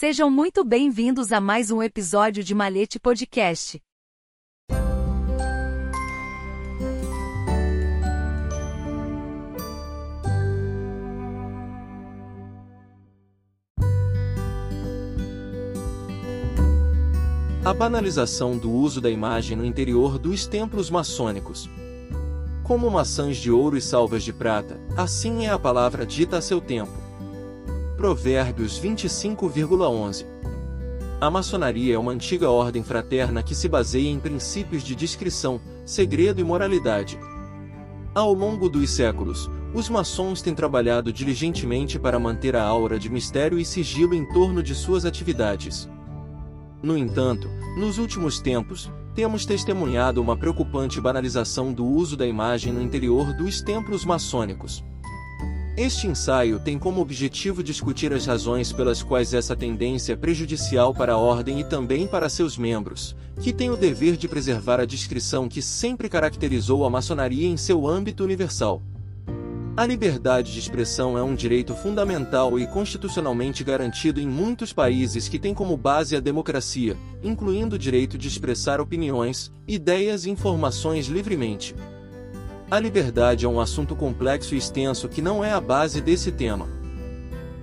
Sejam muito bem-vindos a mais um episódio de Malete Podcast. A banalização do uso da imagem no interior dos templos maçônicos. Como maçãs de ouro e salvas de prata, assim é a palavra dita a seu tempo. Provérbios 25,11 A maçonaria é uma antiga ordem fraterna que se baseia em princípios de discrição, segredo e moralidade. Ao longo dos séculos, os maçons têm trabalhado diligentemente para manter a aura de mistério e sigilo em torno de suas atividades. No entanto, nos últimos tempos, temos testemunhado uma preocupante banalização do uso da imagem no interior dos templos maçônicos. Este ensaio tem como objetivo discutir as razões pelas quais essa tendência é prejudicial para a ordem e também para seus membros, que têm o dever de preservar a discrição que sempre caracterizou a maçonaria em seu âmbito universal. A liberdade de expressão é um direito fundamental e constitucionalmente garantido em muitos países que têm como base a democracia, incluindo o direito de expressar opiniões, ideias e informações livremente. A liberdade é um assunto complexo e extenso que não é a base desse tema.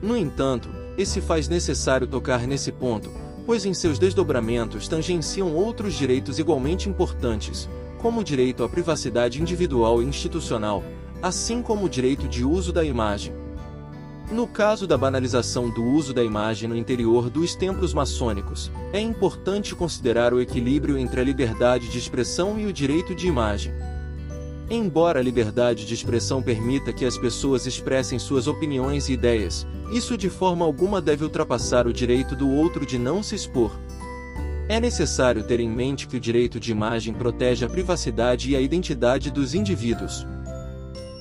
No entanto, esse faz necessário tocar nesse ponto, pois em seus desdobramentos tangenciam outros direitos igualmente importantes, como o direito à privacidade individual e institucional, assim como o direito de uso da imagem. No caso da banalização do uso da imagem no interior dos templos maçônicos, é importante considerar o equilíbrio entre a liberdade de expressão e o direito de imagem. Embora a liberdade de expressão permita que as pessoas expressem suas opiniões e ideias, isso de forma alguma deve ultrapassar o direito do outro de não se expor. É necessário ter em mente que o direito de imagem protege a privacidade e a identidade dos indivíduos.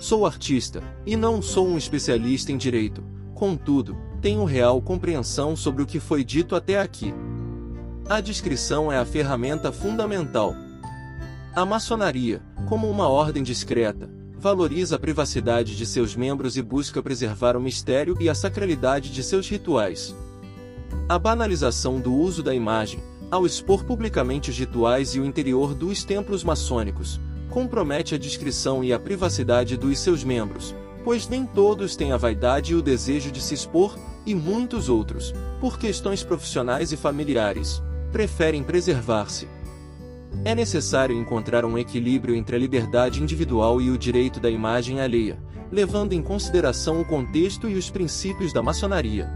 Sou artista, e não sou um especialista em direito, contudo, tenho real compreensão sobre o que foi dito até aqui. A descrição é a ferramenta fundamental. A maçonaria, como uma ordem discreta, valoriza a privacidade de seus membros e busca preservar o mistério e a sacralidade de seus rituais. A banalização do uso da imagem, ao expor publicamente os rituais e o interior dos templos maçônicos, compromete a discrição e a privacidade dos seus membros, pois nem todos têm a vaidade e o desejo de se expor, e muitos outros, por questões profissionais e familiares, preferem preservar-se. É necessário encontrar um equilíbrio entre a liberdade individual e o direito da imagem alheia, levando em consideração o contexto e os princípios da maçonaria.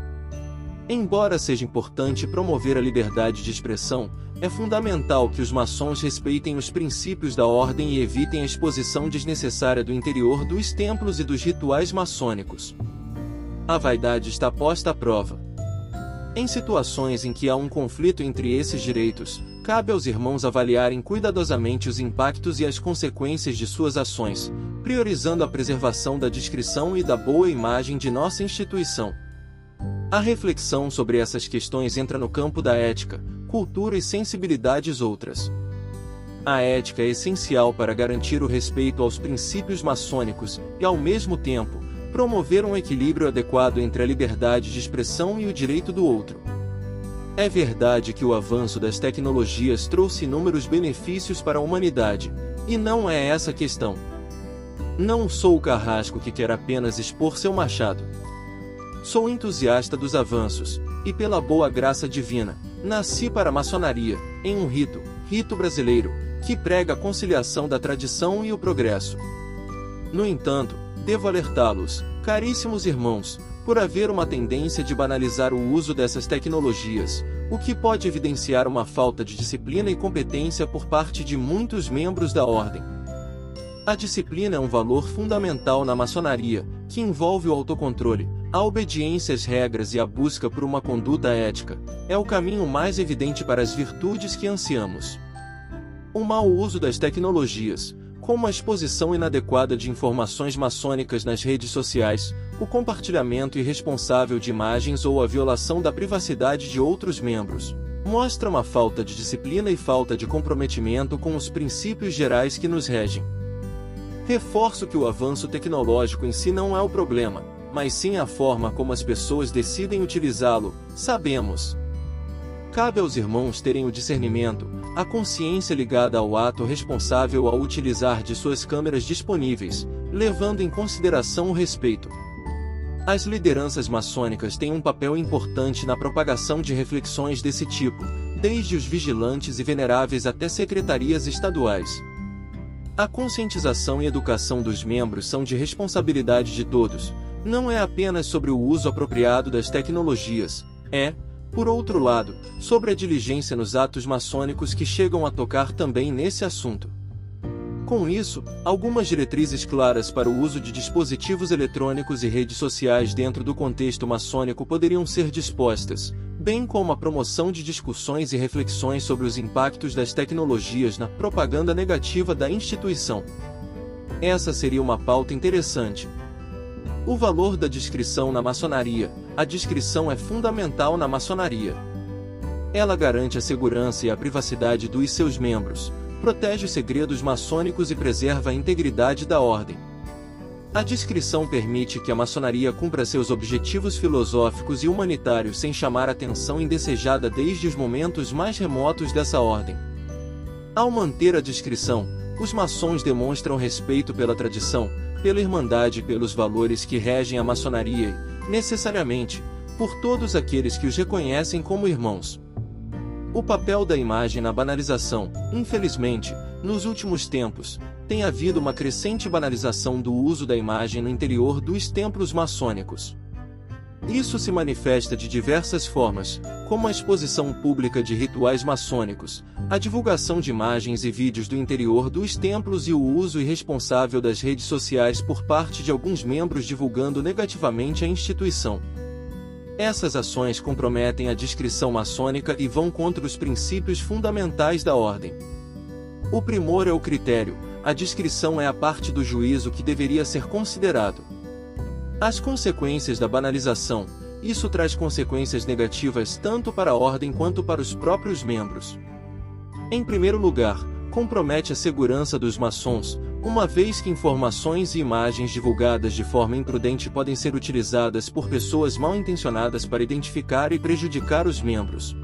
Embora seja importante promover a liberdade de expressão, é fundamental que os maçons respeitem os princípios da ordem e evitem a exposição desnecessária do interior dos templos e dos rituais maçônicos. A vaidade está posta à prova. Em situações em que há um conflito entre esses direitos, cabe aos irmãos avaliarem cuidadosamente os impactos e as consequências de suas ações, priorizando a preservação da discrição e da boa imagem de nossa instituição. A reflexão sobre essas questões entra no campo da ética, cultura e sensibilidades outras. A ética é essencial para garantir o respeito aos princípios maçônicos e, ao mesmo tempo, promover um equilíbrio adequado entre a liberdade de expressão e o direito do outro. É verdade que o avanço das tecnologias trouxe inúmeros benefícios para a humanidade, e não é essa a questão. Não sou o carrasco que quer apenas expor seu machado. Sou entusiasta dos avanços, e pela boa graça divina, Nasci para a maçonaria, em um rito, rito brasileiro, que prega a conciliação da tradição e o progresso. No entanto, devo alertá-los, caríssimos irmãos, por haver uma tendência de banalizar o uso dessas tecnologias, o que pode evidenciar uma falta de disciplina e competência por parte de muitos membros da ordem. A disciplina é um valor fundamental na maçonaria, que envolve o autocontrole, a obediência às regras e a busca por uma conduta ética é o caminho mais evidente para as virtudes que ansiamos. O mau uso das tecnologias, como a exposição inadequada de informações maçônicas nas redes sociais, o compartilhamento irresponsável de imagens ou a violação da privacidade de outros membros, mostra uma falta de disciplina e falta de comprometimento com os princípios gerais que nos regem. Reforço que o avanço tecnológico em si não é o problema, mas sim a forma como as pessoas decidem utilizá-lo, sabemos. Cabe aos irmãos terem o discernimento, a consciência ligada ao ato responsável ao utilizar de suas câmeras disponíveis, levando em consideração o respeito. As lideranças maçônicas têm um papel importante na propagação de reflexões desse tipo, desde os vigilantes e veneráveis até secretarias estaduais. A conscientização e educação dos membros são de responsabilidade de todos, não é apenas sobre o uso apropriado das tecnologias, é, por outro lado, sobre a diligência nos atos maçônicos que chegam a tocar também nesse assunto. Com isso, algumas diretrizes claras para o uso de dispositivos eletrônicos e redes sociais dentro do contexto maçônico poderiam ser dispostas, bem como a promoção de discussões e reflexões sobre os impactos das tecnologias na propaganda negativa da instituição. Essa seria uma pauta interessante, o valor da descrição na maçonaria. A descrição é fundamental na maçonaria. Ela garante a segurança e a privacidade dos seus membros, protege os segredos maçônicos e preserva a integridade da ordem. A descrição permite que a maçonaria cumpra seus objetivos filosóficos e humanitários sem chamar atenção indesejada desde os momentos mais remotos dessa ordem. Ao manter a descrição, os maçons demonstram respeito pela tradição, pela irmandade e pelos valores que regem a maçonaria e, necessariamente, por todos aqueles que os reconhecem como irmãos. O papel da imagem na banalização, infelizmente, nos últimos tempos, tem havido uma crescente banalização do uso da imagem no interior dos templos maçônicos. Isso se manifesta de diversas formas, como a exposição pública de rituais maçônicos, a divulgação de imagens e vídeos do interior dos templos e o uso irresponsável das redes sociais por parte de alguns membros divulgando negativamente a instituição. Essas ações comprometem a discrição maçônica e vão contra os princípios fundamentais da ordem. O primor é o critério, a discrição é a parte do juízo que deveria ser considerado. As consequências da banalização. Isso traz consequências negativas tanto para a ordem quanto para os próprios membros. Em primeiro lugar, compromete a segurança dos maçons, uma vez que informações e imagens divulgadas de forma imprudente podem ser utilizadas por pessoas mal intencionadas para identificar e prejudicar os membros.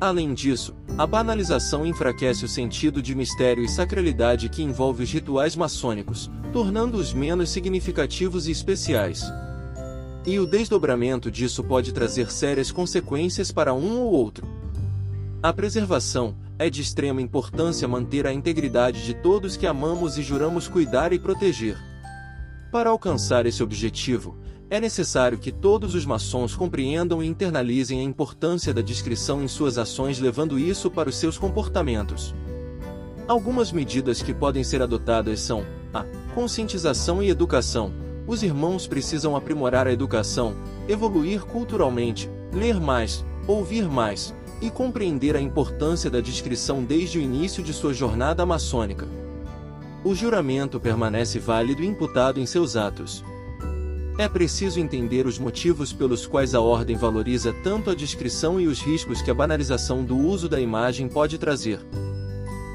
Além disso, a banalização enfraquece o sentido de mistério e sacralidade que envolve os rituais maçônicos, tornando-os menos significativos e especiais. E o desdobramento disso pode trazer sérias consequências para um ou outro. A preservação é de extrema importância manter a integridade de todos que amamos e juramos cuidar e proteger. Para alcançar esse objetivo, é necessário que todos os maçons compreendam e internalizem a importância da discrição em suas ações, levando isso para os seus comportamentos. Algumas medidas que podem ser adotadas são a conscientização e educação. Os irmãos precisam aprimorar a educação, evoluir culturalmente, ler mais, ouvir mais e compreender a importância da discrição desde o início de sua jornada maçônica. O juramento permanece válido e imputado em seus atos. É preciso entender os motivos pelos quais a ordem valoriza tanto a descrição e os riscos que a banalização do uso da imagem pode trazer.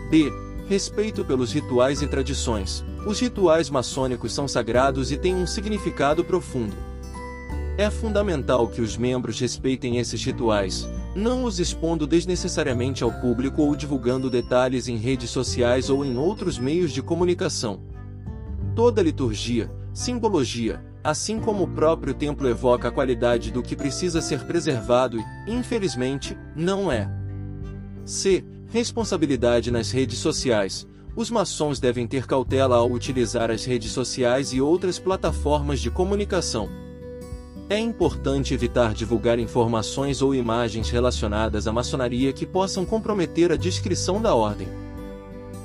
B. Respeito pelos rituais e tradições. Os rituais maçônicos são sagrados e têm um significado profundo. É fundamental que os membros respeitem esses rituais, não os expondo desnecessariamente ao público ou divulgando detalhes em redes sociais ou em outros meios de comunicação. Toda liturgia, simbologia, assim como o próprio templo evoca a qualidade do que precisa ser preservado e, infelizmente, não é. C. Responsabilidade nas redes sociais. Os maçons devem ter cautela ao utilizar as redes sociais e outras plataformas de comunicação. É importante evitar divulgar informações ou imagens relacionadas à maçonaria que possam comprometer a descrição da ordem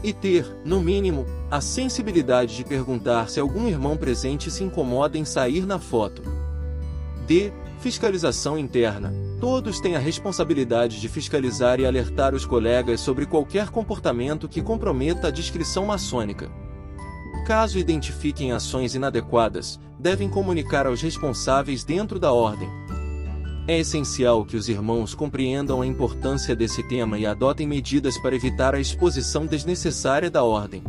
e ter, no mínimo, a sensibilidade de perguntar se algum irmão presente se incomoda em sair na foto. D. Fiscalização interna. Todos têm a responsabilidade de fiscalizar e alertar os colegas sobre qualquer comportamento que comprometa a descrição maçônica. Caso identifiquem ações inadequadas, devem comunicar aos responsáveis dentro da ordem, é essencial que os irmãos compreendam a importância desse tema e adotem medidas para evitar a exposição desnecessária da ordem.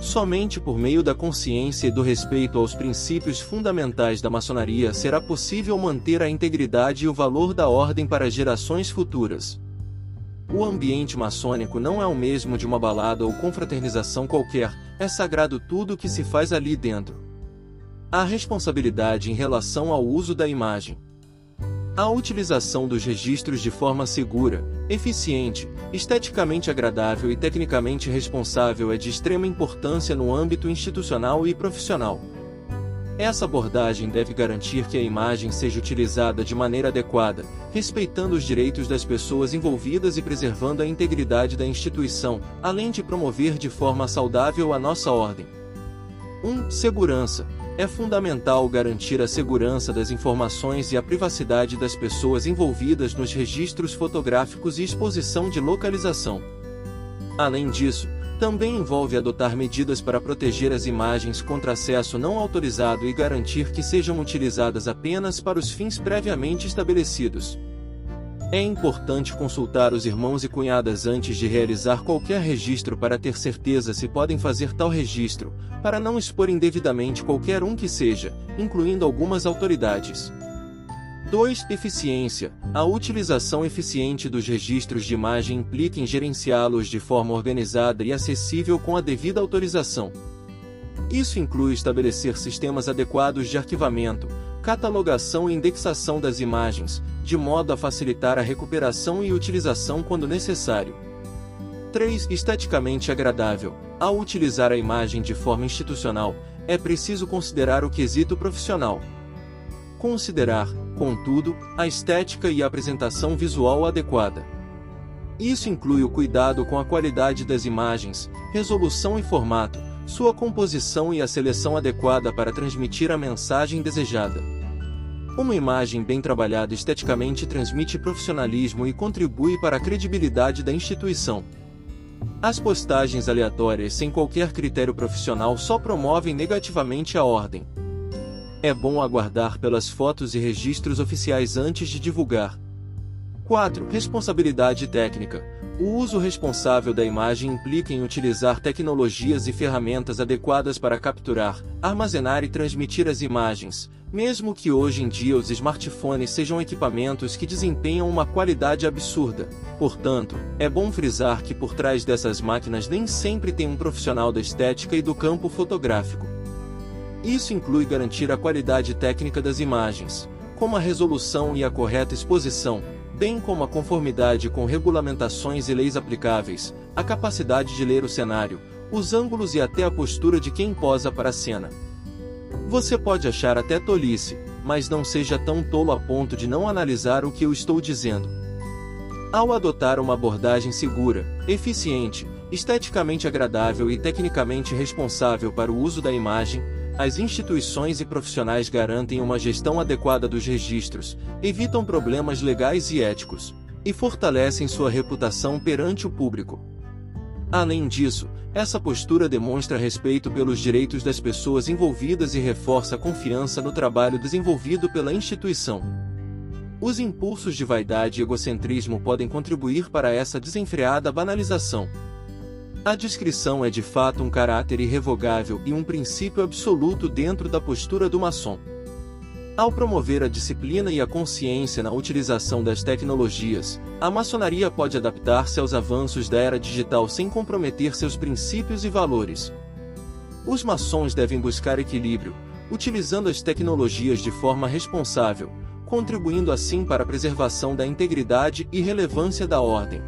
Somente por meio da consciência e do respeito aos princípios fundamentais da maçonaria será possível manter a integridade e o valor da ordem para gerações futuras. O ambiente maçônico não é o mesmo de uma balada ou confraternização qualquer, é sagrado tudo o que se faz ali dentro. Há responsabilidade em relação ao uso da imagem. A utilização dos registros de forma segura, eficiente, esteticamente agradável e tecnicamente responsável é de extrema importância no âmbito institucional e profissional. Essa abordagem deve garantir que a imagem seja utilizada de maneira adequada, respeitando os direitos das pessoas envolvidas e preservando a integridade da instituição, além de promover de forma saudável a nossa ordem. 1. Um, segurança. É fundamental garantir a segurança das informações e a privacidade das pessoas envolvidas nos registros fotográficos e exposição de localização. Além disso, também envolve adotar medidas para proteger as imagens contra acesso não autorizado e garantir que sejam utilizadas apenas para os fins previamente estabelecidos. É importante consultar os irmãos e cunhadas antes de realizar qualquer registro para ter certeza se podem fazer tal registro, para não expor indevidamente qualquer um que seja, incluindo algumas autoridades. 2. Eficiência. A utilização eficiente dos registros de imagem implica em gerenciá-los de forma organizada e acessível com a devida autorização. Isso inclui estabelecer sistemas adequados de arquivamento, catalogação e indexação das imagens, de modo a facilitar a recuperação e utilização quando necessário. 3. Esteticamente agradável. Ao utilizar a imagem de forma institucional, é preciso considerar o quesito profissional. Considerar, contudo, a estética e a apresentação visual adequada. Isso inclui o cuidado com a qualidade das imagens, resolução e formato, sua composição e a seleção adequada para transmitir a mensagem desejada. Uma imagem bem trabalhada esteticamente transmite profissionalismo e contribui para a credibilidade da instituição. As postagens aleatórias sem qualquer critério profissional só promovem negativamente a ordem. É bom aguardar pelas fotos e registros oficiais antes de divulgar. 4. Responsabilidade técnica. O uso responsável da imagem implica em utilizar tecnologias e ferramentas adequadas para capturar, armazenar e transmitir as imagens, mesmo que hoje em dia os smartphones sejam equipamentos que desempenham uma qualidade absurda. Portanto, é bom frisar que por trás dessas máquinas nem sempre tem um profissional da estética e do campo fotográfico. Isso inclui garantir a qualidade técnica das imagens, como a resolução e a correta exposição, bem como a conformidade com regulamentações e leis aplicáveis, a capacidade de ler o cenário, os ângulos e até a postura de quem posa para a cena. Você pode achar até tolice, mas não seja tão tolo a ponto de não analisar o que eu estou dizendo. Ao adotar uma abordagem segura, eficiente, esteticamente agradável e tecnicamente responsável para o uso da imagem, as instituições e profissionais garantem uma gestão adequada dos registros, evitam problemas legais e éticos, e fortalecem sua reputação perante o público. Além disso, essa postura demonstra respeito pelos direitos das pessoas envolvidas e reforça a confiança no trabalho desenvolvido pela instituição. Os impulsos de vaidade e egocentrismo podem contribuir para essa desenfreada banalização. A descrição é de fato um caráter irrevogável e um princípio absoluto dentro da postura do maçom. Ao promover a disciplina e a consciência na utilização das tecnologias, a maçonaria pode adaptar-se aos avanços da era digital sem comprometer seus princípios e valores. Os maçons devem buscar equilíbrio, utilizando as tecnologias de forma responsável, contribuindo assim para a preservação da integridade e relevância da ordem.